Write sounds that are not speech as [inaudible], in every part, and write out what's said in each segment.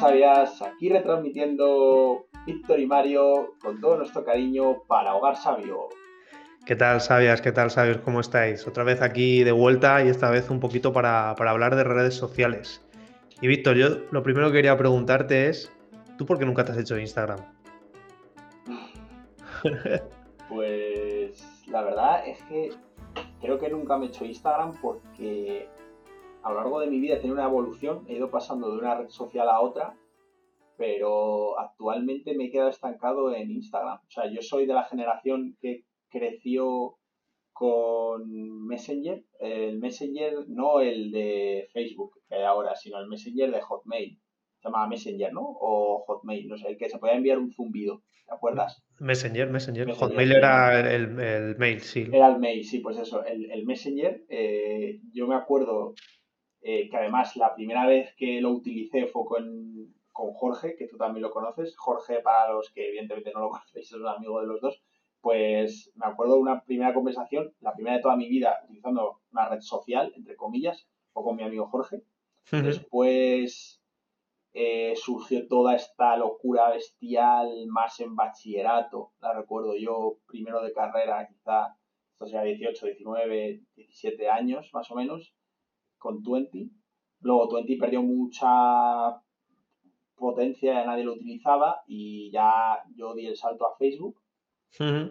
sabias, aquí retransmitiendo Víctor y Mario con todo nuestro cariño para Hogar Sabio. ¿Qué tal, Sabias? ¿Qué tal, Sabios? ¿Cómo estáis? Otra vez aquí de vuelta y esta vez un poquito para, para hablar de redes sociales. Y Víctor, yo lo primero que quería preguntarte es, ¿tú por qué nunca te has hecho Instagram? [laughs] Pues la verdad es que creo que nunca me he hecho Instagram porque a lo largo de mi vida he tenido una evolución, he ido pasando de una red social a otra, pero actualmente me he quedado estancado en Instagram. O sea, yo soy de la generación que creció con Messenger, el Messenger, no el de Facebook que hay ahora, sino el Messenger de Hotmail. Se llama Messenger, ¿no? O Hotmail, no sé, el que se podía enviar un zumbido, ¿te acuerdas? Messenger, Messenger. Hotmail era el, el, mail, sí. Era el mail, sí, pues eso. El, el Messenger, eh, yo me acuerdo eh, que además la primera vez que lo utilicé fue con, con Jorge, que tú también lo conoces. Jorge, para los que evidentemente no lo [laughs] conocéis, es un amigo de los dos pues me acuerdo de una primera conversación, la primera de toda mi vida, utilizando una red social, entre comillas, o con mi amigo Jorge. Después eh, surgió toda esta locura bestial más en bachillerato, la recuerdo yo, primero de carrera, quizá, esto sea 18, 19, 17 años más o menos, con Twenty. Luego Twenty perdió mucha potencia, ya nadie lo utilizaba y ya yo di el salto a Facebook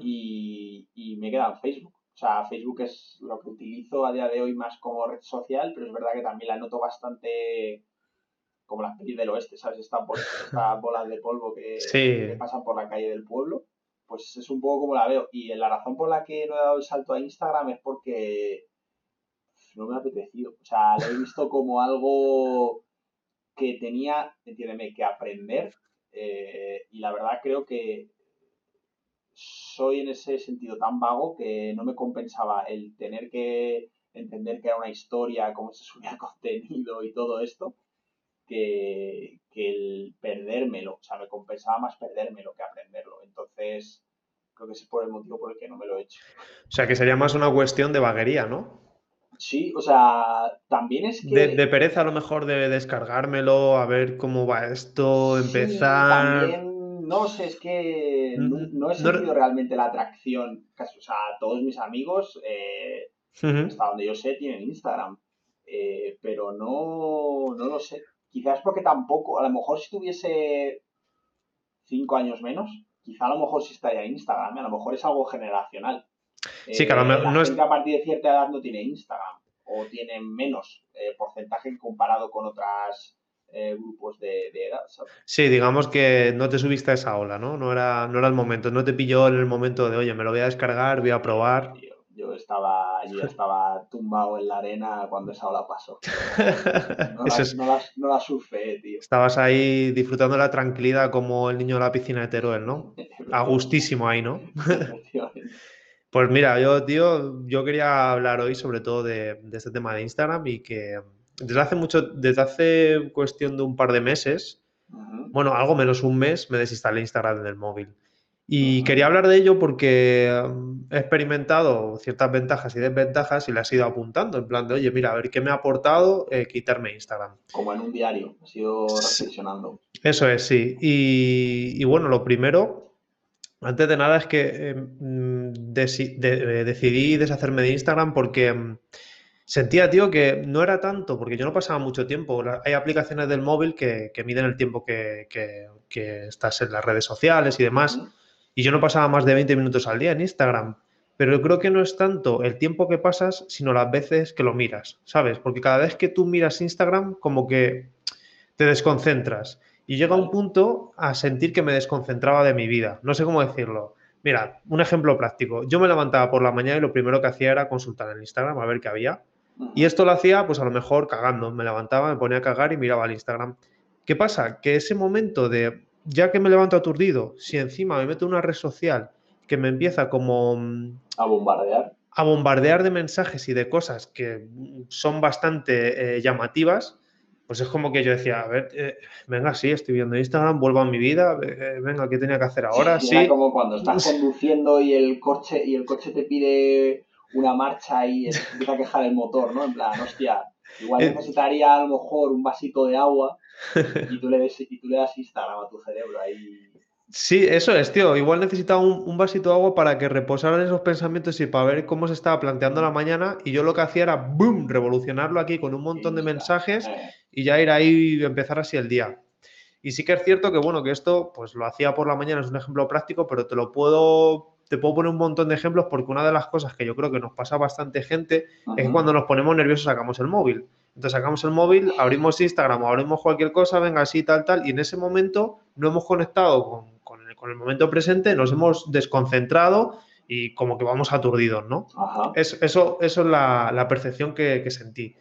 y, me queda en Facebook. O sea, Facebook es lo que utilizo a día de hoy más como red social, pero es verdad que también la noto bastante como las pelis del oeste, ¿sabes? Estas [laughs] bolas, de polvo que, pasan por la calle del pueblo. Pues es un poco como la veo. Y la razón por la que no he dado el salto a Instagram es porque no me ha apetecido. O sea, lo he visto como algo que tenía, entiéndeme, que aprender. Eh, y la verdad creo que soy en ese sentido tan vago que no me compensaba el tener que entender que era una historia, cómo se subía [laughs] contenido y todo esto, que, el perdérmelo. O sea, me compensaba más perdérmelo que aprenderlo. Entonces, creo que ese es por el motivo por el que no me lo he hecho. O sea, que sería más una cuestión de vaguería, ¿no? Sí, o sea, también es que... De, pereza a lo mejor de descargármelo, a ver cómo va esto, empezar no sé, es que no, he sentido realmente la atracción. O sea, todos mis amigos, eh, hasta donde yo sé, tienen Instagram. Eh, pero no, no lo sé. Quizás porque tampoco, a lo mejor si tuviese cinco años menos, quizá a lo mejor sí estaría en Instagram. A lo mejor es algo generacional. Sí, que a lo mejor eh, no es... a partir de cierta edad no tiene Instagram o tiene menos porcentaje comparado con otras eh, grupos de, edad. Sí, digamos que no te subiste a esa ola, ¿no? No era, no era el momento, no te pilló en el momento de, oye, me lo voy a descargar, voy a probar. yo estaba, yo estaba tumbado en la arena cuando esa ola pasó. [laughs] No, la, no, la, surfé, tío. Estabas ahí disfrutando la tranquilidad como el niño de la piscina de Teruel, ¿no? [laughs] A gustísimo ahí, ¿no? Pues mira, yo, tío, yo quería hablar hoy sobre todo de, de este tema de Instagram y que desde hace mucho, desde hace cuestión de un par de meses, bueno, algo menos un mes, me desinstalé Instagram en el móvil. Y quería hablar de ello porque um, he experimentado ciertas ventajas y desventajas y las he ido apuntando, en plan de, oye, mira, a ver qué me ha aportado eh, quitarme Instagram. Como en un diario, he ido reflexionando. Eso es, sí. Y, bueno, lo primero, antes de nada, es que eh, decidí deshacerme de Instagram porque em, Sentía, tío, que no era tanto, porque yo no pasaba mucho tiempo. Hay aplicaciones del móvil que, miden el tiempo que, estás en las redes sociales y demás. Y yo no pasaba más de 20 minutos al día en Instagram. Pero yo creo que no es tanto el tiempo que pasas, sino las veces que lo miras, ¿sabes? Porque cada vez que tú miras Instagram, como que te desconcentras. Y llega un punto a sentir que me desconcentraba de mi vida. No sé cómo decirlo. Mira, un ejemplo práctico. Yo me levantaba por la mañana y lo primero que hacía era consultar en Instagram a ver qué había. Y esto lo hacía, pues a lo mejor cagando. Me levantaba, me ponía a cagar y miraba al Instagram. ¿Qué pasa? Que ese momento de, ya que me levanto aturdido, si encima me meto en una red social que me empieza como... Mm, a bombardear. A bombardear de mensajes y de cosas que son bastante eh, llamativas, pues es como que yo decía, a ver, eh, venga, sí, estoy viendo Instagram, vuelvo a mi vida, eh, venga, ¿qué tenía que hacer ahora? Sí. como cuando estás [laughs] conduciendo y el coche, y el coche te pide una marcha y empieza a quejar el motor, ¿no? En plan, hostia, Igual eh, necesitaría a lo mejor un vasito de agua y tú le, des, y tú le das Instagram a tu cerebro ahí. Sí, eso es, tío. Igual necesitaba un, vasito de agua para que reposaran esos pensamientos y para ver cómo se estaba planteando la mañana. Y yo lo que hacía era, ¡boom!, revolucionarlo aquí con un montón de mensajes eh. Y ya ir ahí y empezar así el día. Y sí que es cierto que, bueno, que esto, pues lo hacía por la mañana, es un ejemplo práctico, pero te lo puedo, te puedo poner un montón de ejemplos porque una de las cosas que yo creo que nos pasa a bastante gente es que cuando nos ponemos nerviosos sacamos el móvil. Entonces sacamos el móvil, abrimos Instagram o abrimos cualquier cosa, venga así, tal, tal, y en ese momento no hemos conectado con, el, momento presente, nos hemos desconcentrado y como que vamos aturdidos, ¿no? eso, eso es la, la percepción que, que, sentí.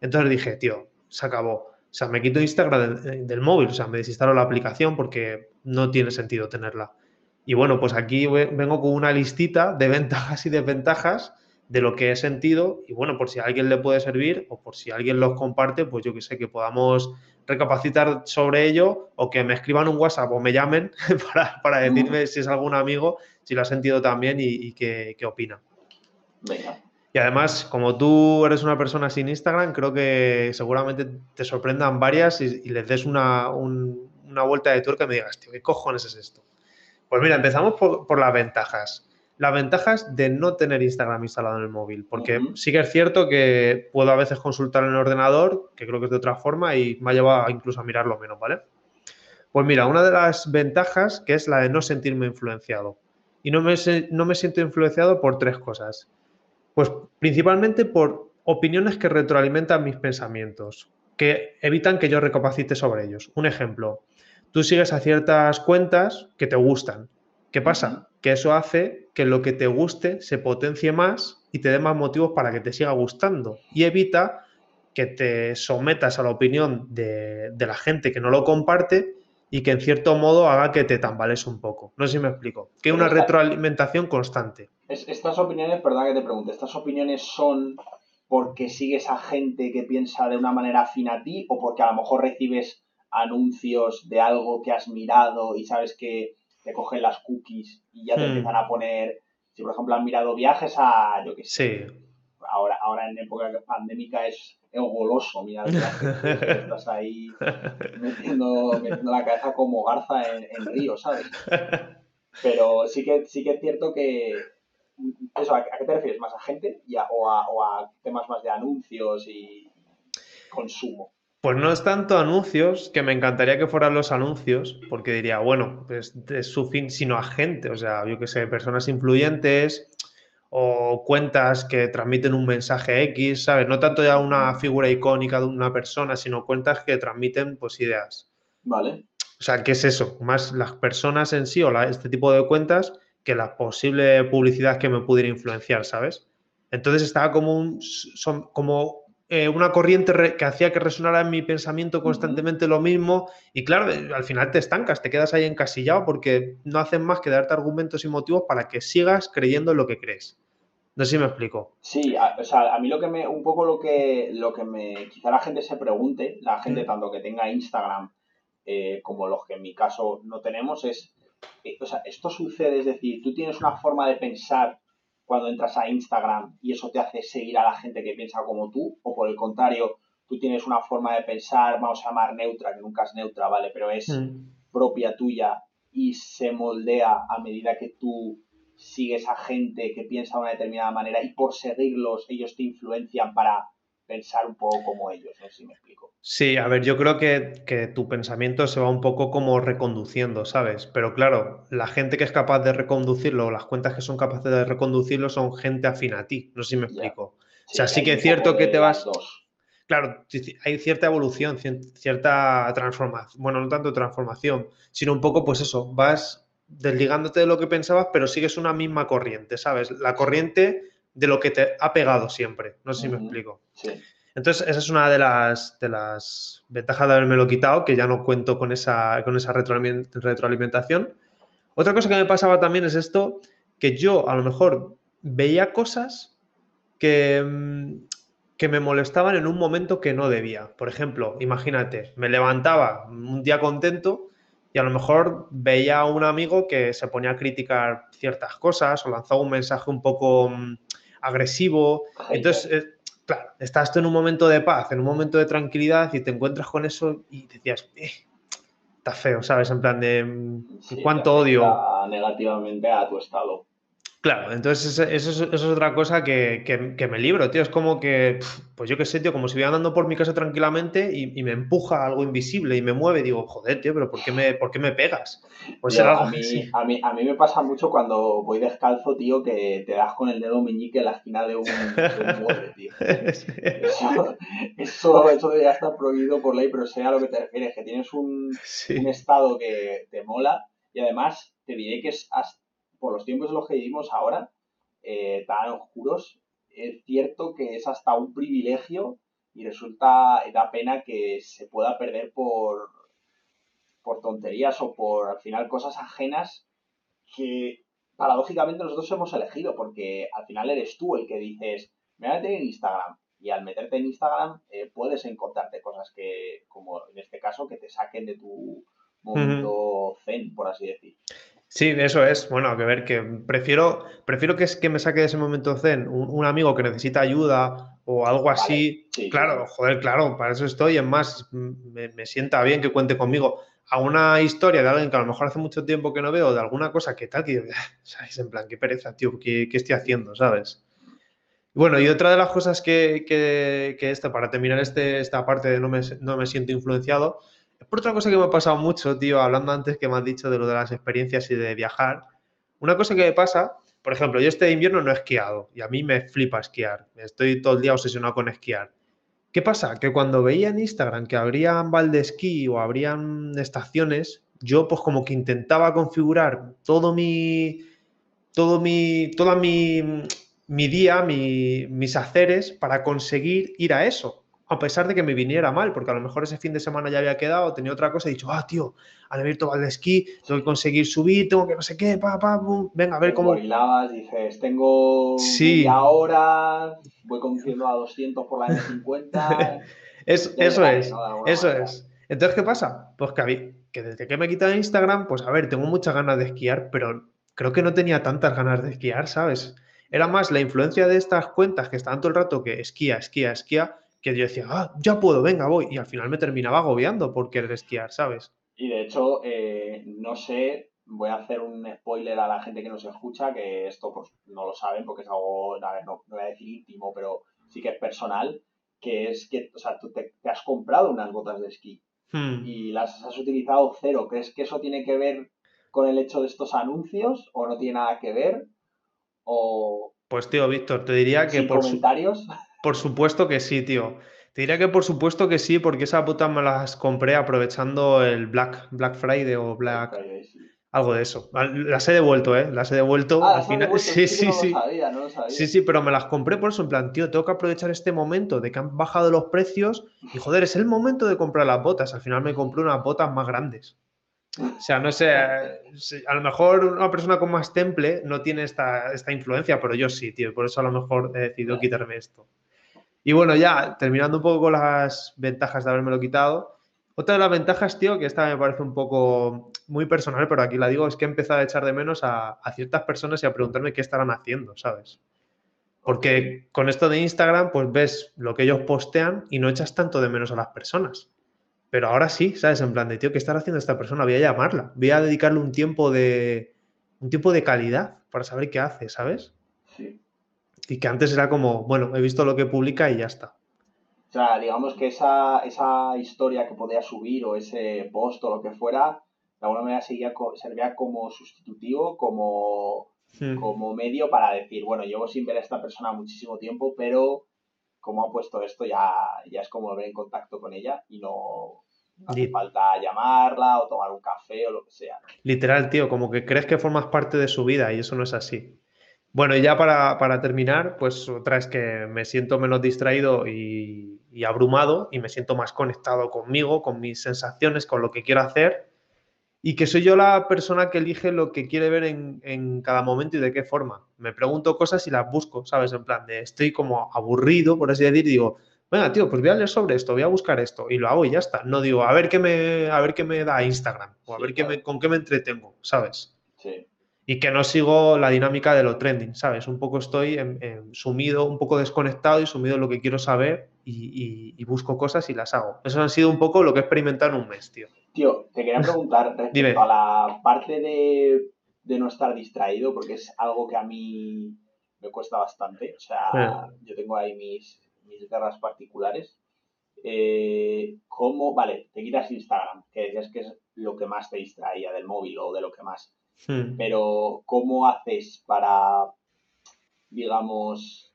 Entonces dije, tío, se acabó. O sea, me quito Instagram del, del, móvil, o sea, me desinstalo la aplicación porque no tiene sentido tenerla. Y bueno, pues aquí vengo con una listita de ventajas y desventajas de lo que he sentido y bueno, por si alguien le puede servir o por si alguien los comparte, pues yo que sé, que podamos recapacitar sobre ello o que me escriban un WhatsApp o me llamen [laughs] para, decirme si es algún amigo, si lo ha sentido también y, qué, opina. Y además, como tú eres una persona sin Instagram, creo que seguramente te sorprendan varias y, les des una, una, vuelta de tuerca y me digas, tío, ¿qué cojones es esto? Pues mira, empezamos por, por las ventajas las ventajas de no tener Instagram instalado en el móvil, porque sí que es cierto que puedo a veces consultar en el ordenador, que creo que es de otra forma, y me ha llevado incluso a mirarlo menos, ¿vale? Pues mira, una de las ventajas que es la de no sentirme influenciado. Y no me, no me siento influenciado por tres cosas. Pues principalmente por opiniones que retroalimentan mis pensamientos, que evitan que yo recapacite sobre ellos. Un ejemplo, tú sigues a ciertas cuentas que te gustan. ¿Qué pasa? Que eso hace que lo que te guste se potencie más y te dé más motivos para que te siga gustando y evita que te sometas a la opinión de, la gente que no lo comparte y que en cierto modo haga que te tambales un poco. No sé si me explico. Que una retroalimentación constante. Estas opiniones, perdón que te pregunte, ¿estas opiniones son porque sigues a gente que piensa de una manera afín a ti o porque a lo mejor recibes anuncios de algo que has mirado y sabes que te cogen las cookies y ya te hmm. empiezan a poner, si por ejemplo han mirado viajes a, yo qué sé, ahora, ahora en época pandémica es, goloso mirar viajes, [laughs] estás ahí metiendo, metiendo, la cabeza como garza en, en río, ¿sabes? [laughs] Pero sí que, sí que es cierto que, eso, ¿a, qué te refieres? ¿Más a gente o, a, o a temas más de anuncios y consumo? Pues no es tanto anuncios, que me encantaría que fueran los anuncios, porque diría, bueno, pues es su fin, sino a gente, o sea, yo que sé, personas influyentes o cuentas que transmiten un mensaje X, ¿sabes? No tanto ya una figura icónica de una persona, sino cuentas que transmiten pues ideas. Vale. O sea, ¿qué es eso? Más las personas en sí o este tipo de cuentas que la posible publicidad que me pudiera influenciar, ¿sabes? Entonces estaba como un, son, como eh, una corriente que hacía que resonara en mi pensamiento constantemente lo mismo y claro, al final te estancas, te quedas ahí encasillado porque no hacen más que darte argumentos y motivos para que sigas creyendo en lo que crees. No sé si me explico. Sí, a, o sea, a mí lo que me, un poco lo que, lo que me, quizá la gente se pregunte, la gente tanto que tenga Instagram eh, como los que en mi caso no tenemos, es, o sea, esto sucede, es decir, tú tienes una forma de pensar cuando entras a Instagram y eso te hace seguir a la gente que piensa como tú, o por el contrario, tú tienes una forma de pensar, vamos a llamar neutra, que nunca es neutra, ¿vale? Pero es mm. propia tuya y se moldea a medida que tú sigues a gente que piensa de una determinada manera y por seguirlos ellos te influencian para pensar un poco como ellos, no sé si me explico. Sí, a ver, yo creo que, tu pensamiento se va un poco como reconduciendo, ¿sabes? Pero claro, la gente que es capaz de reconducirlo, las cuentas que son capaces de reconducirlo son gente afín a ti, no sé si me explico. o sea, sí que es cierto que te vas... Claro, hay cierta evolución, cierta transformación, bueno, no tanto transformación, sino un poco, pues eso, vas desligándote de lo que pensabas, pero sigues una misma corriente, ¿sabes? La corriente de lo que te ha pegado siempre. No sé si me explico. Entonces, esa es una de las, de las ventajas de haberme lo quitado, que ya no cuento con esa, con esa retroalimentación. Otra cosa que me pasaba también es esto, que yo a lo mejor veía cosas que, mm, que me molestaban en un momento que no debía. Por ejemplo, imagínate, me levantaba un día contento y a lo mejor veía a un amigo que se ponía a criticar ciertas cosas o lanzaba un mensaje un poco agresivo. Entonces, claro, estás tú en un momento de paz, en un momento de tranquilidad y te encuentras con eso y decías, eh, está feo, ¿sabes? En plan de mm, cuánto odio. Negativamente a tu estado. Claro, entonces eso, es otra cosa que, me libro, tío. Es como que, pues yo qué sé, tío, como si voy andando por mi casa tranquilamente y, me empuja algo invisible y me mueve. Digo, joder, tío, pero ¿por qué me, por qué me pegas? Pues a, [laughs] mí, a, mí, a mí me pasa mucho cuando voy descalzo, tío, que te das con el dedo meñique en la esquina de un, mueble, tío. [laughs] Eso, eso, debería estar prohibido por ley, pero sé a lo que te refieres, que tienes un, un estado que te mola y además te diré que es hasta por los tiempos en los que vivimos ahora, eh, tan oscuros, es cierto que es hasta un privilegio y resulta, da pena que se pueda perder por, por tonterías o por al final cosas ajenas que paradójicamente nosotros hemos elegido, porque al final eres tú el que dices, me voy a meter en Instagram. Y al meterte en Instagram eh, puedes encontrarte cosas que, como en este caso, que te saquen de tu momento zen, por así decir. Sí, eso es. Bueno, que ver, que prefiero, prefiero que, es que me saque de ese momento zen un, amigo que necesita ayuda o algo así. claro, joder, claro, para eso estoy. Es más, me, sienta bien que cuente conmigo a una historia de alguien que a lo mejor hace mucho tiempo que no veo, de alguna cosa que tal, que [laughs] ¿sabes? En plan, qué pereza, tío, ¿qué, estoy haciendo, sabes? Bueno, y otra de las cosas que, que, que esta, para terminar este, esta parte de no me, no me siento influenciado, por otra cosa que me ha pasado mucho, tío, hablando antes que me has dicho de lo de las experiencias y de viajar, una cosa que me pasa, por ejemplo, yo este invierno no he esquiado y a mí me flipa esquiar, estoy todo el día obsesionado con esquiar. ¿Qué pasa? Que cuando veía en Instagram que habrían esquí o habrían estaciones, yo pues como que intentaba configurar todo mi, todo mi, toda mi, mi día, mis haceres para conseguir ir a eso a pesar de que me viniera mal, porque a lo mejor ese fin de semana ya había quedado, tenía otra cosa, he dicho, ah, tío, han abierto de esquí, tengo que conseguir subir, tengo que no sé qué, pa, pa, venga, a ver cómo... dices, tengo sí. ahora, voy conduciendo a 200 por la M50... [laughs] es, eso es, eso es. Entonces, ¿qué pasa? Pues que, que desde que me he quitado Instagram, pues a ver, tengo muchas ganas de esquiar, pero creo que no tenía tantas ganas de esquiar, ¿sabes? Era más la influencia de estas cuentas que estaban todo el rato que esquía, esquía, esquía, que yo decía, ah, ya puedo, venga, voy. Y al final me terminaba agobiando por querer esquiar, ¿sabes? Y de hecho, eh, no sé, voy a hacer un spoiler a la gente que nos escucha, que esto pues no lo saben porque es algo, a ver, no, voy a decir íntimo, pero sí que es personal, que es que, o sea, tú te, has comprado unas botas de esquí hmm. y las has utilizado cero. ¿Crees que eso tiene que ver con el hecho de estos anuncios o no tiene nada que ver? O... Pues tío, Víctor, te diría que... Por comentarios. Por supuesto que sí, tío. Te diría que por supuesto que sí, porque esas botas me las compré aprovechando el Black, Black Friday o Black. Algo de eso. Las he devuelto, ¿eh? Las he devuelto. Ah, al final. [laughs] Sí, sí, sí. Sí, sí, pero me las compré por eso. En plan, tío, tengo que aprovechar este momento de que han bajado los precios y joder, es el momento de comprar las botas. Al final me compré unas botas más grandes. O sea, no sé, a lo mejor una persona con más temple no tiene esta, esta influencia, pero yo sí, tío. Por eso a lo mejor he decidido quitarme esto. Y bueno, ya terminando un poco con las ventajas de haberme lo quitado. Otra de las ventajas, tío, que esta me parece un poco muy personal, pero aquí la digo, es que he empezado a echar de menos a, ciertas personas y a preguntarme qué estarán haciendo, ¿sabes? Porque con esto de Instagram, pues ves lo que ellos postean y no echas tanto de menos a las personas. Pero ahora sí, ¿sabes? En plan de, tío, ¿qué estará haciendo esta persona? Voy a llamarla, voy a dedicarle un tiempo de, un tiempo de calidad para saber qué hace, ¿sabes? Sí. Y que antes era como, bueno, he visto lo que publica y ya está. O sea, digamos que esa, esa historia que podía subir o ese post o lo que fuera, de alguna manera seguía, servía como sustitutivo, como, hmm. como medio para decir, bueno, llevo sin ver a esta persona muchísimo tiempo, pero como ha puesto esto ya, ya es como ver en contacto con ella y no, hace falta llamarla o tomar un café o lo que sea. Literal, tío, como que crees que formas parte de su vida y eso no es así. Bueno, y ya para, terminar, pues otra es que me siento menos distraído y, abrumado y me siento más conectado conmigo, con mis sensaciones, con lo que quiero hacer y que soy yo la persona que elige lo que quiere ver en, cada momento y de qué forma. Me pregunto cosas y las busco, ¿sabes? En plan de estoy como aburrido, por así decir, y digo, venga, tío, pues voy a leer sobre esto, voy a buscar esto y lo hago y ya está. No digo, a ver qué me, a ver qué me da Instagram o a ver qué me, con qué me entretengo, ¿sabes? Sí. Y que no sigo la dinámica de lo trending, ¿sabes? Un poco estoy sumido, un poco desconectado y sumido en lo que quiero saber y, busco cosas y las hago. Eso ha sido un poco lo que he experimentado en un mes, tío. Tío, te quería [laughs] preguntar respecto a la parte de, no estar distraído, porque es algo que a mí me cuesta bastante. O sea, yo tengo ahí mis, mis guerras particulares. Eh, ¿Cómo? Vale, te quitas Instagram, que decías que es lo que más te distraía del móvil o de lo que más. Hmm. Pero, ¿cómo haces para, digamos,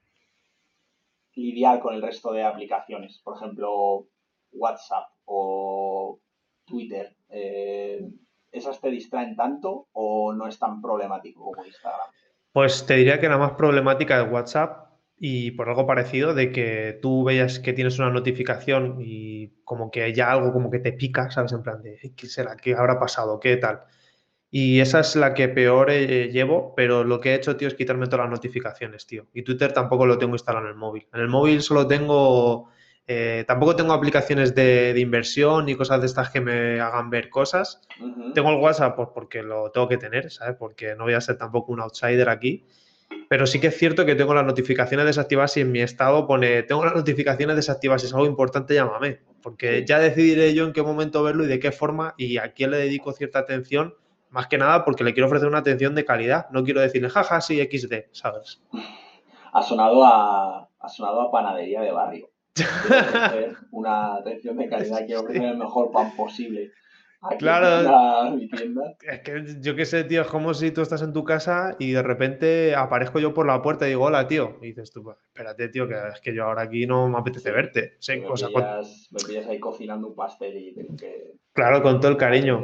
lidiar con el resto de aplicaciones? Por ejemplo, WhatsApp o Twitter. Eh, ¿Esas te distraen tanto o no es tan problemático como Instagram? Pues te diría que la más problemática es WhatsApp y por algo parecido de que tú veas que tienes una notificación y como que ya algo como que te pica, ¿sabes? En plan de, ¿qué será? ¿Qué habrá pasado? ¿Qué tal? Y esa es la que peor eh, llevo, pero lo que he hecho, tío, es quitarme todas las notificaciones, tío. Y Twitter tampoco lo tengo instalado en el móvil. En el móvil solo tengo, eh, tampoco tengo aplicaciones de, inversión ni cosas de estas que me hagan ver cosas. Tengo el WhatsApp pues, porque lo tengo que tener, ¿sabes? Porque no voy a ser tampoco un outsider aquí. Pero sí que es cierto que tengo las notificaciones desactivadas y en mi estado pone, tengo las notificaciones desactivadas, si es algo importante, llámame. Porque ya decidiré yo en qué momento verlo y de qué forma y a quién le dedico cierta atención más que nada porque le quiero ofrecer una atención de calidad. No quiero decirle, jaja, sí, XD, ¿sabes? Ha sonado a, ha sonado a panadería de barrio. [laughs] una atención de calidad, quiero ofrecer el mejor pan posible claro. Es que yo qué sé, tío, es como si tú estás en tu casa y de repente aparezco yo por la puerta y digo, hola, tío. Y dices tú, espérate, tío, que es que yo ahora aquí no me apetece verte. me, pillas, ahí cocinando un pastel y tengo que. Claro, con todo el cariño.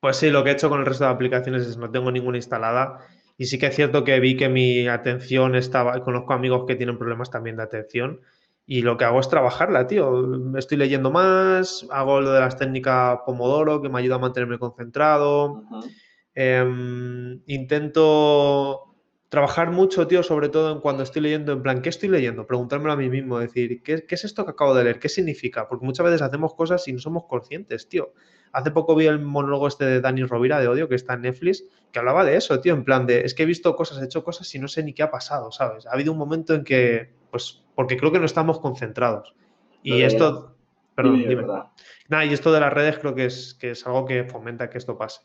Pues sí, lo que he hecho con el resto de aplicaciones es no tengo ninguna instalada. Y sí que es cierto que vi que mi atención estaba. Conozco amigos que tienen problemas también de atención y lo que hago es trabajarla, tío. Estoy leyendo más, hago lo de las técnicas Pomodoro, que me ayuda a mantenerme concentrado. Em, intento trabajar mucho, tío, sobre todo en cuando estoy leyendo, en plan, ¿qué estoy leyendo? Preguntármelo a mí mismo, decir, ¿qué, ¿qué, es esto que acabo de leer? ¿Qué significa? Porque muchas veces hacemos cosas y no somos conscientes, tío. Hace poco vi el monólogo este de Dani Rovira de Odio, que está en Netflix, que hablaba de eso, tío, en plan de, es que he visto cosas, he hecho cosas y no sé ni qué ha pasado, ¿sabes? Ha habido un momento en que, pues, porque creo que no estamos concentrados. Y esto, perdón, dime. Nada, y esto de las redes creo que es, que es algo que fomenta que esto pase.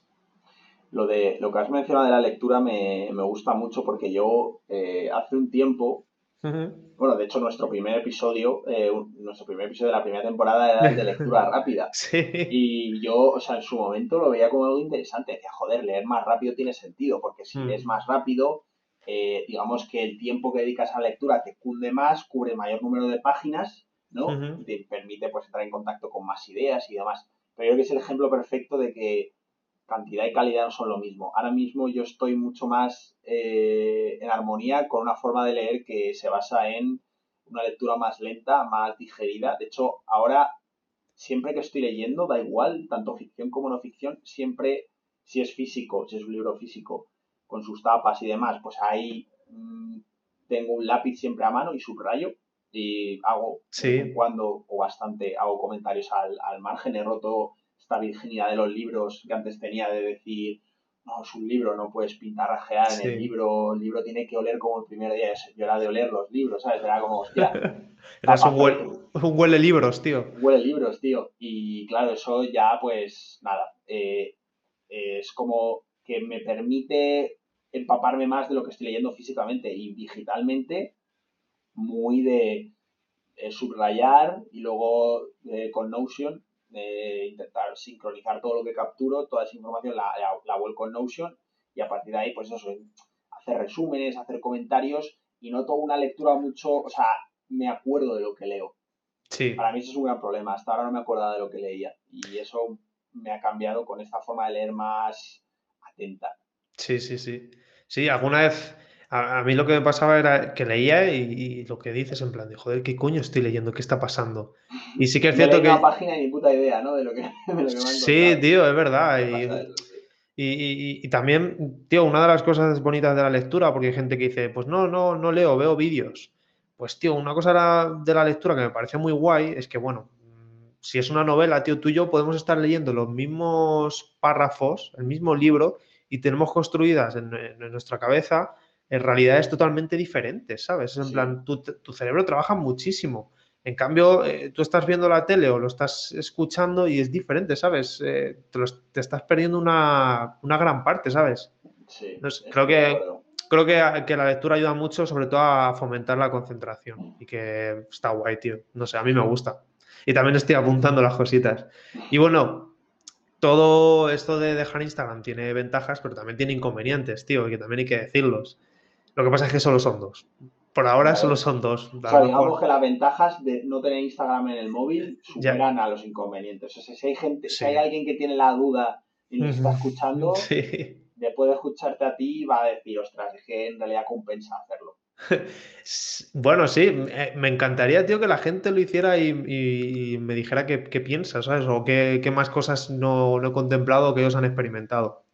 Lo, de, lo que has mencionado de la lectura me, gusta mucho porque yo eh, hace un tiempo bueno, de hecho, nuestro primer episodio, eh, nuestro primer episodio de la primera temporada era el de lectura [laughs] rápida. Y yo, o sea, en su momento lo veía como algo interesante. Decía, joder, leer más rápido tiene sentido, porque si lees mm. más rápido, eh, digamos que el tiempo que dedicas a la lectura te cunde más, cubre mayor número de páginas, ¿no? Te permite pues entrar en contacto con más ideas y demás. Pero yo creo que es el ejemplo perfecto de que cantidad y calidad no son lo mismo. Ahora mismo yo estoy mucho más eh, en armonía con una forma de leer que se basa en una lectura más lenta, más digerida. De hecho, ahora siempre que estoy leyendo, da igual, tanto ficción como no ficción, siempre, si es físico, si es un libro físico, con sus tapas y demás, pues ahí mm, tengo un lápiz siempre a mano y subrayo y hago cuando o bastante hago comentarios al, al margen, he roto esta virginidad de los libros que antes tenía de decir, no, es un libro, no puedes pintarrajear en el libro, el libro tiene que oler como el primer día. Yo era de oler los libros, ¿sabes? Era como, hostia. [laughs] Eras un, huele, un huele libros, tío. Huele libros, tío. Y claro, eso ya, pues, nada. Eh, es como que me permite empaparme más de lo que estoy leyendo físicamente y digitalmente, muy de eh, subrayar y luego eh, con Notion intentar sincronizar todo lo que capturo, toda esa información la, la, vuelco en Notion y a partir de ahí, pues eso, hacer resúmenes, hacer comentarios y no toda una lectura mucho, o sea, me acuerdo de lo que leo. Sí. Para mí eso es un gran problema, hasta ahora no me acordaba de lo que leía y eso me ha cambiado con esta forma de leer más atenta. Sí, sí, sí. Sí, alguna vez a, mí lo que me pasaba era que leía y, lo que dices en plan de, joder, ¿qué coño estoy leyendo? ¿Qué está pasando? Y sí que es cierto que... una página y ni puta idea, ¿no? De lo que, [laughs] de Sí, tío, es verdad. Y, y, también, tío, una de las cosas bonitas de la lectura, porque hay gente que dice, pues no, no, no leo, veo vídeos. Pues, tío, una cosa de la lectura que me parece muy guay es que, bueno, si es una novela, tío, tú y yo podemos estar leyendo los mismos párrafos, el mismo libro, y tenemos construidas en, nuestra cabeza en realidades totalmente diferentes, ¿sabes? En plan, tu, cerebro trabaja muchísimo. En cambio, eh, tú estás viendo la tele o lo estás escuchando y es diferente, ¿sabes? Eh, te, estás perdiendo una, gran parte, ¿sabes? Sí. creo que, creo que, que, la lectura ayuda mucho, sobre todo a fomentar la concentración y que está guay, tío. No sé, a mí me gusta. Y también estoy apuntando las cositas. Y bueno, todo esto de dejar Instagram tiene ventajas, pero también tiene inconvenientes, tío, y que también hay que decirlos. Lo que pasa es que solo son dos. Por ahora solo son dos. O sea, digamos que las ventajas de no tener Instagram en el móvil superan a los inconvenientes. O sea, si hay gente, si hay alguien que tiene la duda y nos está escuchando, [laughs] después de escucharte a ti va a decir, ostras, es que en realidad compensa hacerlo. [laughs] Bueno, sí, me encantaría, tío, que la gente lo hiciera y, me dijera qué, piensa, ¿sabes? O qué, más cosas no, he contemplado que ellos han experimentado.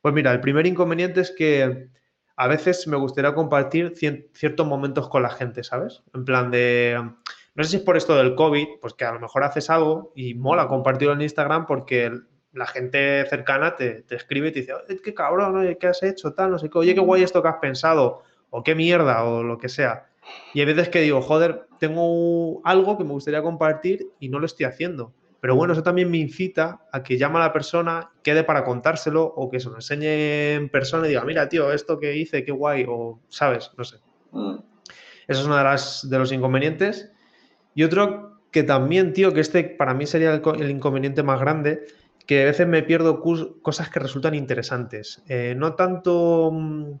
Pues mira, el primer inconveniente es que a veces me gustaría compartir ciertos momentos con la gente, ¿sabes? En plan de, no sé si es por esto del COVID, pues que a lo mejor haces algo y mola compartirlo en Instagram porque la gente cercana te, escribe y te dice, qué cabrón, ¿qué has hecho? Tal, no sé qué, oye, qué guay esto que has pensado o qué mierda, o lo que sea. Y hay veces que digo, joder, tengo algo que me gustaría compartir y no lo estoy haciendo. Pero bueno, eso también me incita a que llame a la persona, quede para contárselo o que se lo enseñe en persona y diga, mira, tío, esto que hice, qué guay, o sabes, no sé. Mm. Eso es uno de, las, de los inconvenientes. Y otro que también, tío, que este para mí sería el, inconveniente más grande, que a veces me pierdo cosas que resultan interesantes. Eh, no tanto mm,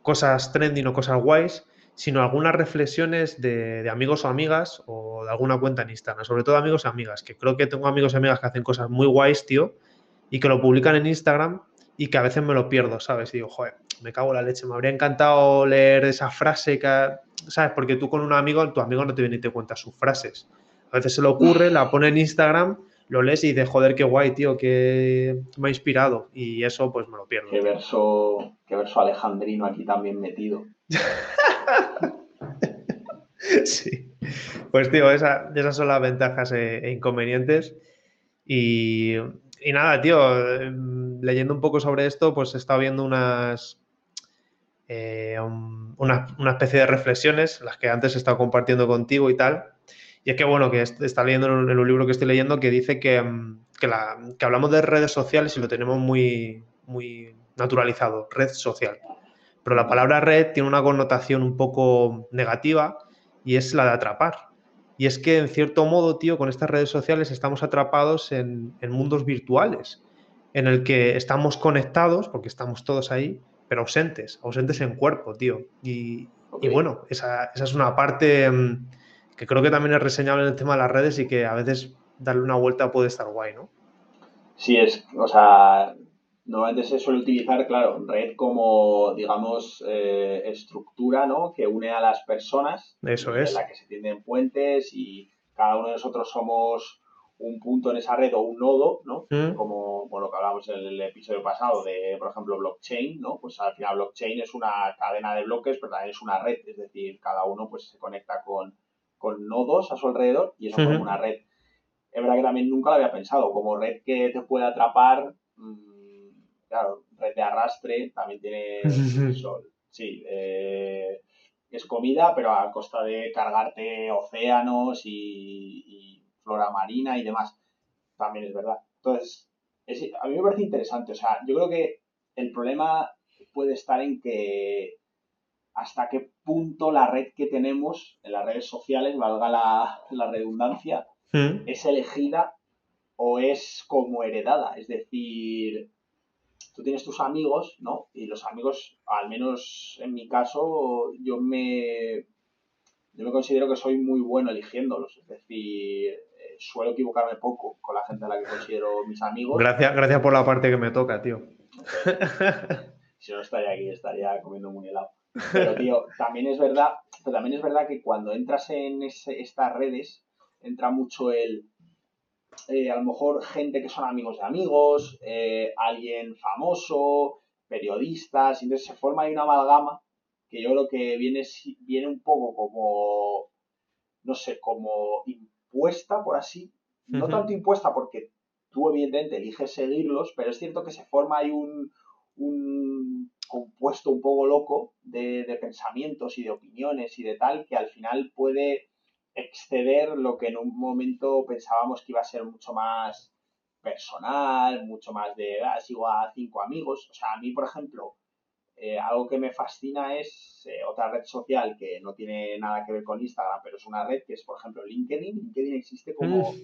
cosas trending o cosas guays, sino algunas reflexiones de, amigos o amigas o de alguna cuenta en Instagram, sobre todo amigos y amigas, que creo que tengo amigos y amigas que hacen cosas muy guays, tío, y que lo publican en Instagram y que a veces me lo pierdo, ¿sabes? Y digo, joder, me cago en la leche, me habría encantado leer esa frase, que, ¿sabes? Porque tú con un amigo, tu amigo no te viene y te cuenta sus frases. A veces se le ocurre, la pone en Instagram lo lees y de joder, qué guay, tío, que me ha inspirado. Y eso pues me lo pierdo. Qué verso, qué verso alejandrino aquí también metido. [laughs] [laughs] sí. Pues tío, esas son las ventajas e, e inconvenientes. Y, nada, tío, em, leyendo un poco sobre esto, pues he estado viendo unas, eh, una, especie de reflexiones, las que antes he estado compartiendo contigo y tal. Y es que, bueno, que está leyendo en un libro que estoy leyendo que dice que, mm, que, hablamos de redes sociales y lo tenemos muy, muy naturalizado, red social. Pero la palabra red tiene una connotación un poco negativa y es la de atrapar. Y es que, en cierto modo, tío, con estas redes sociales estamos atrapados en, mundos virtuales, en el que estamos conectados, porque estamos todos ahí, pero ausentes, ausentes en cuerpo, tío. Y, bueno, esa, esa, es una parte mm, que creo que también es reseñable en el tema de las redes y que a veces darle una vuelta puede estar guay, ¿no? Sí, es, o sea, normalmente se suele utilizar, claro, red como, digamos, eh, estructura, ¿no? Que une a las personas. Eso es. En la que se tienden puentes y cada uno de nosotros somos un punto en esa red o un nodo, ¿no? Mm. Como lo que hablábamos en el episodio pasado de, por ejemplo, blockchain, ¿no? Pues al final blockchain es una cadena de bloques, pero también es una red, es decir, cada uno pues se conecta con, con nodos a su alrededor y eso es como una red. Es verdad que también nunca lo había pensado, como red que te puede atrapar, mm, claro, red de arrastre, también tiene [laughs] sol. Sí, eh, es comida, pero a costa de cargarte océanos y, flora marina y demás. También es verdad. Entonces, a mí me parece interesante. O sea, yo creo que el problema puede estar en que hasta qué punto la red que tenemos en las redes sociales, valga la, redundancia, es elegida o es como heredada. Es decir, tú tienes tus amigos, ¿no? Y los amigos, al menos en mi caso, yo me, yo me considero que soy muy bueno eligiéndolos. Es decir, eh, suelo equivocarme poco con la gente a la que considero mis amigos. Gracias, gracias por la parte que me toca, tío. [laughs] si no estaría aquí, estaría comiendo muy helado. Pero, tío, también es verdad, pero también es verdad que cuando entras en estas redes, entra mucho el, eh, a lo mejor gente que son amigos de amigos, eh, alguien famoso, periodistas, y entonces se forma ahí una amalgama que yo creo que viene, viene un poco como, no sé, como impuesta, por así, no tanto impuesta porque tú evidentemente eliges seguirlos, pero es cierto que se forma ahí un, un compuesto un poco loco de, de pensamientos y de opiniones y de tal que al final puede exceder lo que en un momento pensábamos que iba a ser mucho más personal, mucho más de, ah, sigo a cinco amigos. O sea, a mí, por ejemplo, eh, algo que me fascina es eh, otra red social que no tiene nada que ver con Instagram, pero es una red que es, por ejemplo, LinkedIn. LinkedIn existe como mm.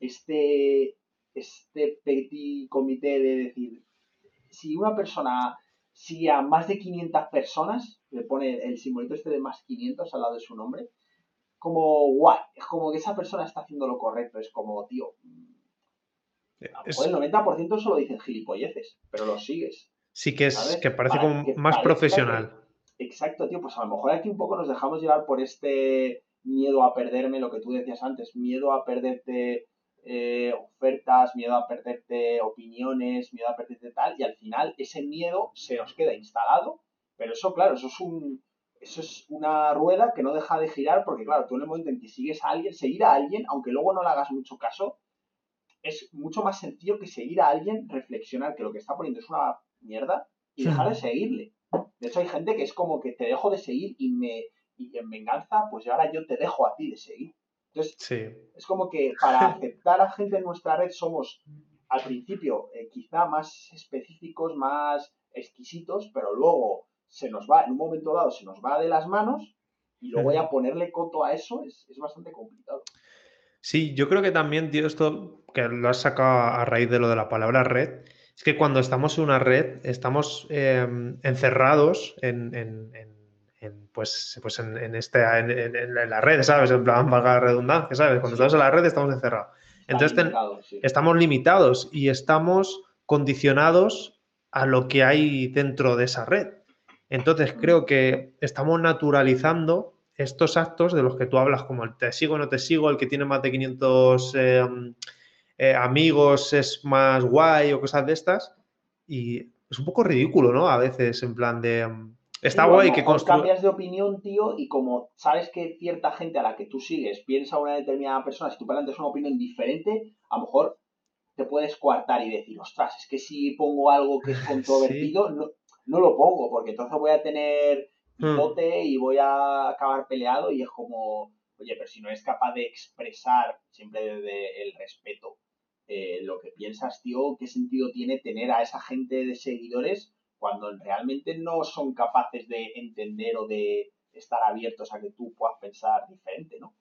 este, este petit comité de decir, si una persona sigue a más de 500 personas, le pone el simbolito este de más 500 al lado de su nombre, como guay, es como que esa persona está haciendo lo correcto, es como, tío, el 90% solo dicen gilipolleces, pero lo sigues. Sí que es que parece como más profesional. exacto, tío, pues a lo mejor aquí un poco nos dejamos llevar por este miedo a perderme, lo que tú decías antes, miedo a perderte eh, ofertas, miedo a perderte opiniones, miedo a perderte tal, y al final ese miedo se nos queda instalado, pero eso, claro, eso es un, eso es una rueda que no deja de girar porque, claro, tú en el momento en que sigues a alguien, seguir a alguien, aunque luego no le hagas mucho caso, es mucho más sencillo que seguir a alguien, reflexionar que lo que está poniendo es una mierda y dejar de seguirle. De hecho, hay gente que es como que te dejo de seguir y me y en venganza, pues ahora yo te dejo a ti de seguir. Entonces, es como que para aceptar a gente en nuestra red somos al principio eh, quizá más específicos, más exquisitos, pero luego se nos va, en un momento dado, se nos va de las manos y luego ya ponerle coto a eso es, bastante complicado. Sí, yo creo que también, tío, esto que lo has sacado a raíz de lo de la palabra red, es que cuando estamos en una red, estamos em, encerrados en, pues, pues en, este, en, la red, ¿sabes? En plan, vaga redundancia, ¿sabes? Cuando estamos en la red estamos encerrados. Entonces estamos limitados y estamos condicionados a lo que hay dentro de esa red. Entonces creo que estamos naturalizando estos actos de los que tú hablas, como el te sigo, no te sigo, el que tiene más de 500 em, eh, amigos es más guay o cosas de estas. Y es un poco ridículo, ¿no? A veces, en plan de... Em, está guay que cambias de opinión, tío, y como sabes que cierta gente a la que tú sigues piensa una determinada persona, si tú planteas una opinión diferente, a lo mejor te puedes coartar y decir, ostras, es que si pongo algo que es [laughs] controvertido, no, no lo pongo, porque entonces voy a tener bote hmm. y voy a acabar peleado y es como, oye, pero si no eres capaz de expresar siempre desde el respeto eh, lo que piensas, tío, ¿qué sentido tiene tener a esa gente de seguidores cuando realmente no son capaces de entender o de estar abiertos a que tú puedas pensar diferente, ¿no?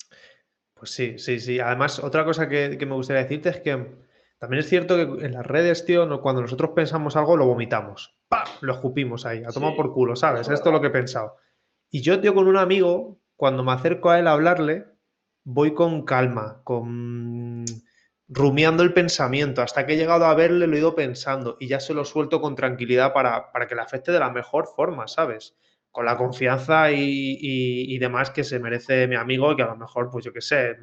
Pues sí, sí, sí. Además, otra cosa que, que me gustaría decirte es que también es cierto que en las redes, tío, cuando nosotros pensamos algo, lo vomitamos. ¡Pam! Lo escupimos ahí, a tomar por culo, ¿sabes? Esto es lo que he pensado. Y yo, tío, con un amigo, cuando me acerco a él a hablarle, voy con calma, con rumiando el pensamiento. Hasta que he llegado a verle, lo he ido pensando y ya se lo suelto con tranquilidad para, que le afecte de la mejor forma, ¿sabes? Con la confianza y, demás que se merece mi amigo, que a lo mejor, pues yo qué sé.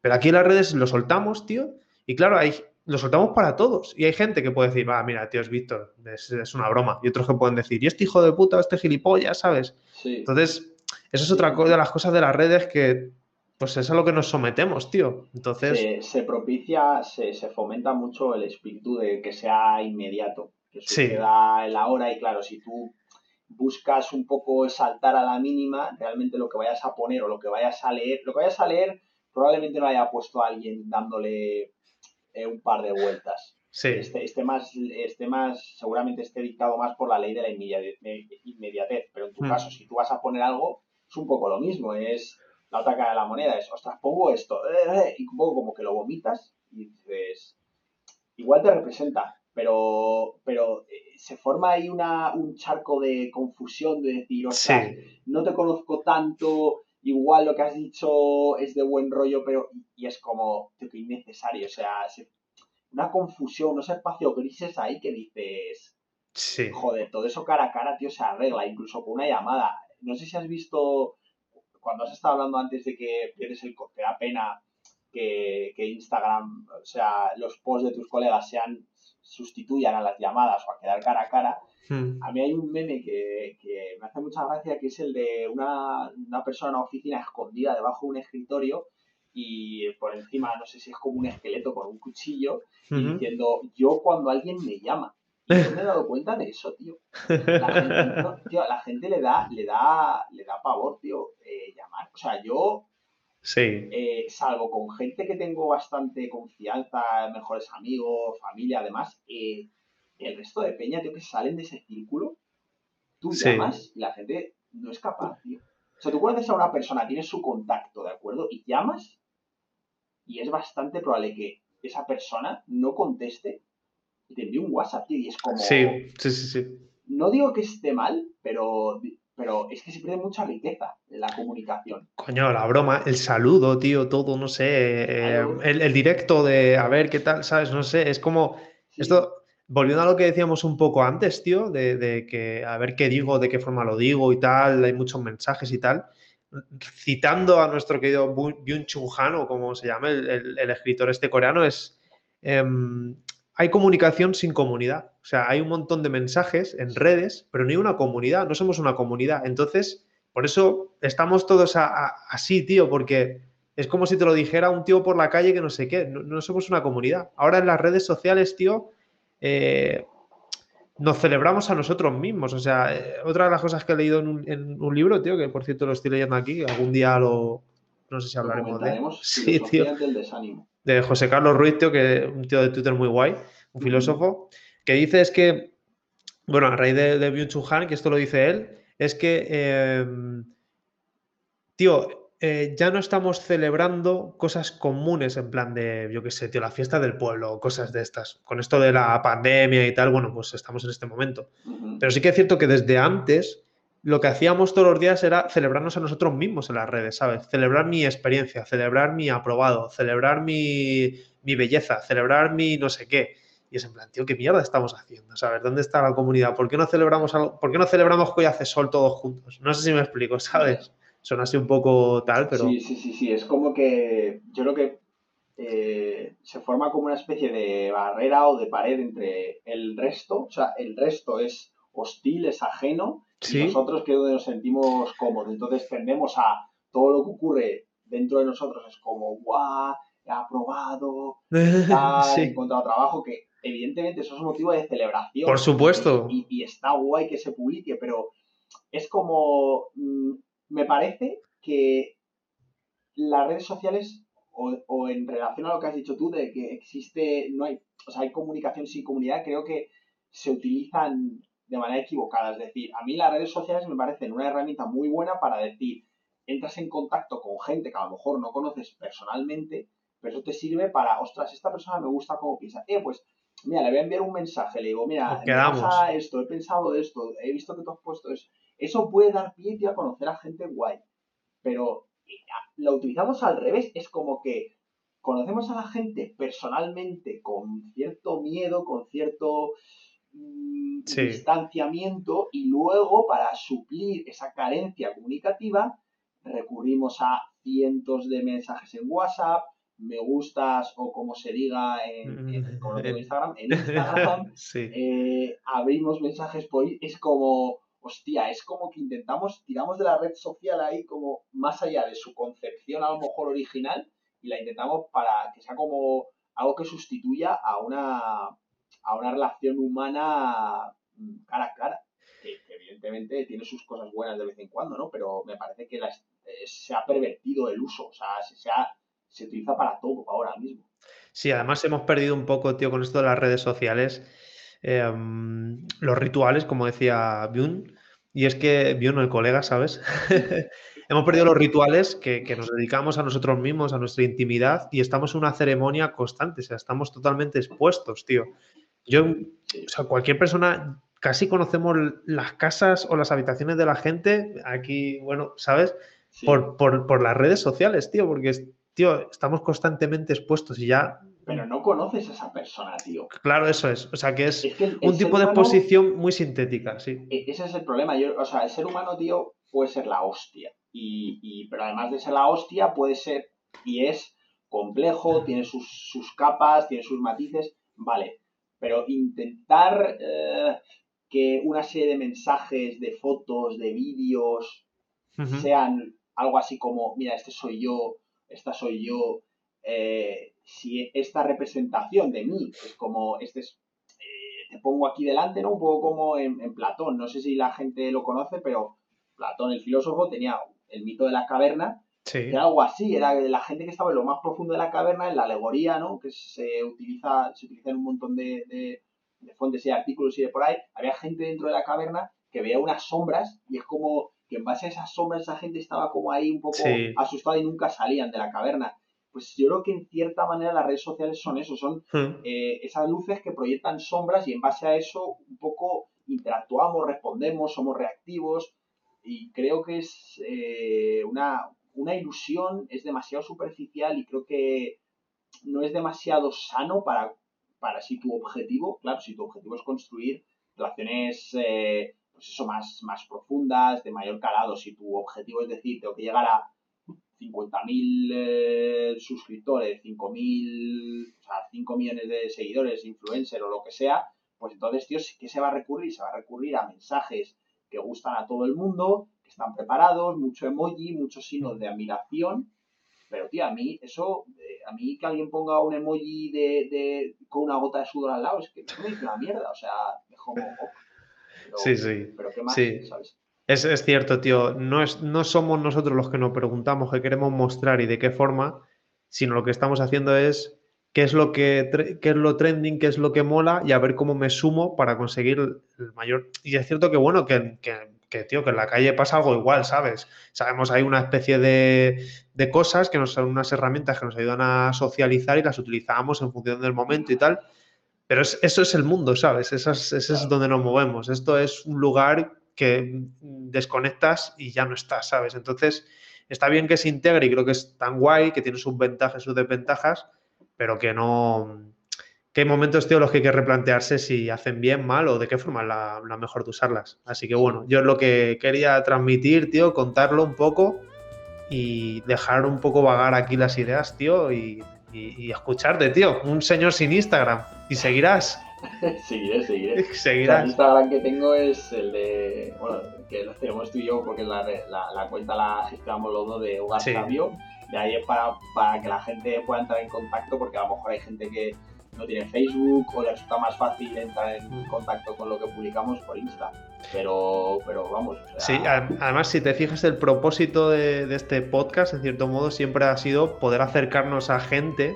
Pero aquí en las redes lo soltamos, tío, y claro, hay, lo soltamos para todos. Y hay gente que puede decir, va, mira, tío, es Víctor, es, una broma. Y otros que pueden decir, y este hijo de puta, este gilipollas, ¿sabes? Entonces, eso es otra de las cosas de las redes que, pues es a lo que nos sometemos, tío. Entonces... Se, propicia, se, fomenta mucho el espíritu de que sea inmediato, que suceda en la hora. Y claro, si tú buscas un poco saltar a la mínima, realmente lo que vayas a poner o lo que vayas a leer, lo que vayas a leer probablemente no haya puesto a alguien dándole eh, un par de vueltas. Sí. Este, este, más, este más, seguramente esté dictado más por la ley de la inmediatez, pero en tu hmm. caso, si tú vas a poner algo, es un poco lo mismo, es la otra cara de la moneda, es, ostras, pongo esto, eh, eh", y un poco como que lo vomitas y dices, igual te representa, pero, pero se forma ahí una, un charco de confusión de decir, ostras, no te conozco tanto, igual lo que has dicho es de buen rollo, pero y es como, tío, que innecesario, o sea, una confusión, unos espacios grises ahí que dices, sí. joder, todo eso cara a cara, tío, se arregla, incluso con una llamada. No sé si has visto, cuando has estado hablando antes de que pierdes el te da pena que, que Instagram, o sea, los posts de tus colegas sean sustituyan a las llamadas o a quedar cara a cara, Hmm. A mí hay un meme que, me hace mucha gracia, que es el de una, persona en una oficina escondida debajo de un escritorio y por encima, no sé si es como un esqueleto con un cuchillo, y diciendo, yo cuando alguien me llama. Y [laughs] yo me he dado cuenta de eso, tío. La gente, tío, a la gente le da, le da, le da pavor, tío, eh, llamar. O sea, yo, sí. Eh, salvo con gente que tengo bastante confianza, mejores amigos, familia, además, eh, el resto de peña, tío, que salen de ese círculo, tú llamas y la gente no es capaz, tío. O sea, tú conoces a una persona, tienes su contacto, ¿de acuerdo? Y llamas y es bastante probable que esa persona no conteste y te envíe un WhatsApp, tío, y es como... Sí, sí, sí, sí. No digo que esté mal, pero, pero es que se pierde mucha riqueza en la comunicación. Coño, la broma, el saludo, tío, todo, no sé, eh, el, directo de a ver qué tal, ¿sabes? No sé, es como... Esto, volviendo a lo que decíamos un poco antes, tío, de, que a ver qué digo, de qué forma lo digo y tal, hay muchos mensajes y tal citando a nuestro querido Byung Chun Han, o como se llama el, escritor este coreano, es em, hay comunicación sin comunidad. O sea, hay un montón de mensajes en redes, pero no hay una comunidad, no somos una comunidad. Entonces, por eso estamos todos así, tío, porque es como si te lo dijera un tío por la calle que no sé qué, no, somos una comunidad. Ahora en las redes sociales, tío, eh, nos celebramos a nosotros mismos. O sea, eh, otra de las cosas que he leído en un, libro, tío, que por cierto lo estoy leyendo aquí, algún día lo. No sé si hablaremos de. Sí, tío. De José Carlos Ruiz, tío, que un tío de Twitter muy guay, un filósofo, que dice es que, bueno, a raíz de, de Byung-Chul Han, que esto lo dice él, es que, em, tío, eh, ya no estamos celebrando cosas comunes en plan de, yo qué sé, tío, la fiesta del pueblo, cosas de estas. Con esto de la pandemia y tal, bueno, pues estamos en este momento. Pero sí que es cierto que desde antes lo que hacíamos todos los días era celebrarnos a nosotros mismos en las redes, ¿sabes? Celebrar mi experiencia, celebrar mi aprobado, celebrar mi, mi belleza, celebrar mi no sé qué. Y es en plan, tío, ¿qué mierda estamos haciendo? ¿Sabes? ¿Dónde está la comunidad? ¿Por qué no celebramos algo? ¿Por qué no celebramos que hoy hace sol todos juntos? No sé si me explico, ¿sabes? Suena así un poco tal, pero... Sí, sí, sí, sí, es como que yo creo que eh, se forma como una especie de barrera o de pared entre el resto, o sea, el resto es hostil, es ajeno, y nosotros que es donde nos sentimos cómodos. Entonces tendemos a todo lo que ocurre dentro de nosotros es como, guau, he aprobado, [laughs] he encontrado trabajo, que evidentemente eso es un motivo de celebración. Por supuesto. Y, está guay que se publique, pero es como, mm, me parece que las redes sociales, o, en relación a lo que has dicho tú, de que existe, no hay, o sea, hay comunicación sin comunidad, creo que se utilizan de manera equivocada. Es decir, a mí las redes sociales me parecen una herramienta muy buena para decir, entras en contacto con gente que a lo mejor no conoces personalmente, pero eso te sirve para, ostras, esta persona me gusta cómo piensa. Eh, pues, mira, le voy a enviar un mensaje, le digo, mira, me pasa esto, he pensado esto, he visto que tú has puesto eso. Eso puede dar pie a conocer a gente guay. Pero lo utilizamos al revés. Es como que conocemos a la gente personalmente con cierto miedo, con cierto mm, distanciamiento y luego para suplir esa carencia comunicativa recurrimos a cientos de mensajes en WhatsApp, me gustas o como se diga en, Instagram, en Instagram [laughs] eh, abrimos mensajes por es como hostia, es como que intentamos, tiramos de la red social ahí como más allá de su concepción a lo mejor original y la intentamos para que sea como algo que sustituya a una, a una relación humana mm, cara a cara. Que, evidentemente tiene sus cosas buenas de vez en cuando, ¿no? Pero me parece que eh, se ha pervertido el uso, o sea, se, utiliza para todo ahora mismo. Sí, además hemos perdido un poco, tío, con esto de las redes sociales Em, los rituales, como decía Byun, y es que Byun, el colega, ¿sabes? [laughs] Hemos perdido los rituales que, nos dedicamos a nosotros mismos, a nuestra intimidad, y estamos en una ceremonia constante, o sea, estamos totalmente expuestos, tío. Yo, o sea, cualquier persona, casi conocemos las casas o las habitaciones de la gente, aquí, bueno, ¿sabes? Por, por, por, las redes sociales, tío, porque, tío, estamos constantemente expuestos y ya pero no conoces a esa persona, tío. Claro, eso es. O sea, que es, un tipo de exposición muy sintética, sí. E, ese es el problema. Yo, o sea, el ser humano, tío, puede ser la hostia. Y, pero además de ser la hostia, puede ser y es complejo, tiene sus, capas, tiene sus matices, vale. Pero intentar eh, que una serie de mensajes, de fotos, de vídeos, sean algo así como, mira, este soy yo, esta soy yo, eh, si esta representación de mí es como, este es, eh, te pongo aquí delante, ¿no? Un poco como en, Platón, no sé si la gente lo conoce, pero Platón, el filósofo, tenía el mito de la caverna, que era algo así, era la gente que estaba en lo más profundo de la caverna, en la alegoría, ¿no? Que se utiliza, se utiliza en un montón de, de, fuentes y artículos y de por ahí, había gente dentro de la caverna que veía unas sombras y es como que en base a esas sombras esa gente estaba como ahí un poco asustada y nunca salían de la caverna pues yo creo que en cierta manera las redes sociales son eso, son hmm. eh, esas luces que proyectan sombras y en base a eso un poco interactuamos, respondemos, somos reactivos y creo que es eh, una, una ilusión, es demasiado superficial y creo que no es demasiado sano para, para si tu objetivo, claro, si tu objetivo es construir relaciones eh, pues eso, más, más profundas, de mayor calado, si tu objetivo es decir, tengo que llegar a 50.000 eh, suscriptores, 5.000, o sea, 5 millones de seguidores, influencer o lo que sea, pues entonces, tío, ¿qué se va a recurrir? Se va a recurrir a mensajes que gustan a todo el mundo, que están preparados, mucho emoji, muchos signos de admiración. Pero, tío, a mí eso, eh, a mí que alguien ponga un emoji de, de, con una gota de sudor al lado, es que me dice una mierda, o sea, como... sí, sí. Pero qué más, ¿sabes? Es, cierto, tío. No, es, no somos nosotros los que nos preguntamos qué queremos mostrar y de qué forma, sino lo que estamos haciendo es qué es lo que qué es lo trending, qué es lo que mola y a ver cómo me sumo para conseguir el mayor. Y es cierto que, bueno, que, que, tío, que en la calle pasa algo igual, ¿sabes? Sabemos, hay una especie de, de cosas que nos son unas herramientas que nos ayudan a socializar y las utilizamos en función del momento y tal. Pero eso es el mundo, ¿sabes? Eso es, eso es donde nos movemos. Esto es un lugar que desconectas y ya no estás, ¿sabes? Entonces, está bien que se integre y creo que es tan guay, que tiene sus ventajas y sus desventajas, pero que no... hay momentos, tío, los que hay que replantearse si hacen bien, mal o de qué forma la, la mejor de usarlas. Así que bueno, yo es lo que quería transmitir, tío, contarlo un poco y dejar un poco vagar aquí las ideas, tío, y, y escucharte, tío. Un señor sin Instagram. Y seguirás. [laughs] seguiré, seguiré. [laughs] Seguirás. el Instagram que tengo es el de. Bueno, que lo tenemos tú y yo porque la, la, cuenta la gestionamos los dos de Ugas Cambio. De ahí es para, para que la gente pueda entrar en contacto porque a lo mejor hay gente que no tiene Facebook o le resulta más fácil entrar en mm. contacto con lo que publicamos por Insta. Pero, pero vamos. Sí, además, si te fijas, el propósito de, de, este podcast, en cierto modo, siempre ha sido poder acercarnos a gente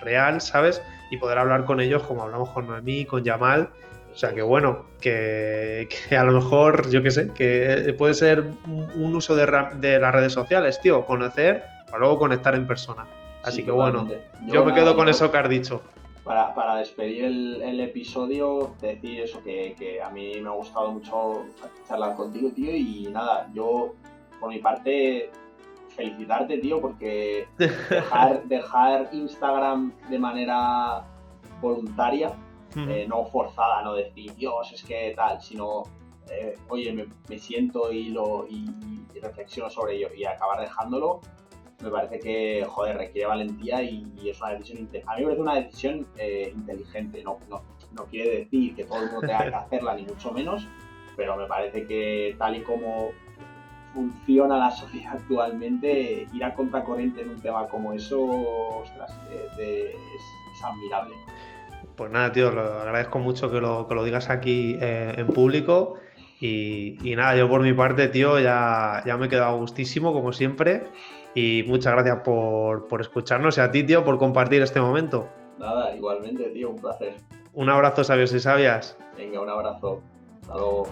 real, ¿sabes? Y poder hablar con ellos como hablamos con Noemí, con Yamal. O sea, que bueno, que, a lo mejor, yo qué sé, que puede ser un, uso de, de, las redes sociales, tío, conocer para luego conectar en persona. Así que bueno, yo, me quedo con eso que has dicho para, para despedir el, episodio, decir eso, que, a mí me ha gustado mucho charlar contigo, tío, y nada, yo por mi parte felicitarte, tío, porque dejar, [laughs] dejar Instagram de manera voluntaria, eh, no forzada, no decir, Dios, es que tal, sino, eh, oye, me, siento y, lo, y reflexiono sobre ello y acabar dejándolo, me parece que, joder, requiere valentía y, es una decisión, a mí me parece una decisión eh, inteligente, no, no, no, quiere decir que todo el mundo tenga que [laughs] hacerla, ni mucho menos, pero me parece que tal y como funciona la sociedad actualmente, ir a contracorriente en un tema como eso, ostras, es, admirable. Pues nada, tío, lo agradezco mucho que lo, que lo digas aquí eh, en público. Y, y, nada, yo por mi parte, tío, ya, ya me he quedado gustísimo, como siempre. Y muchas gracias por, por escucharnos y a ti, tío, por compartir este momento. Nada, igualmente, tío, un placer. Un abrazo, sabios y sabias. Venga, un abrazo. Hasta luego.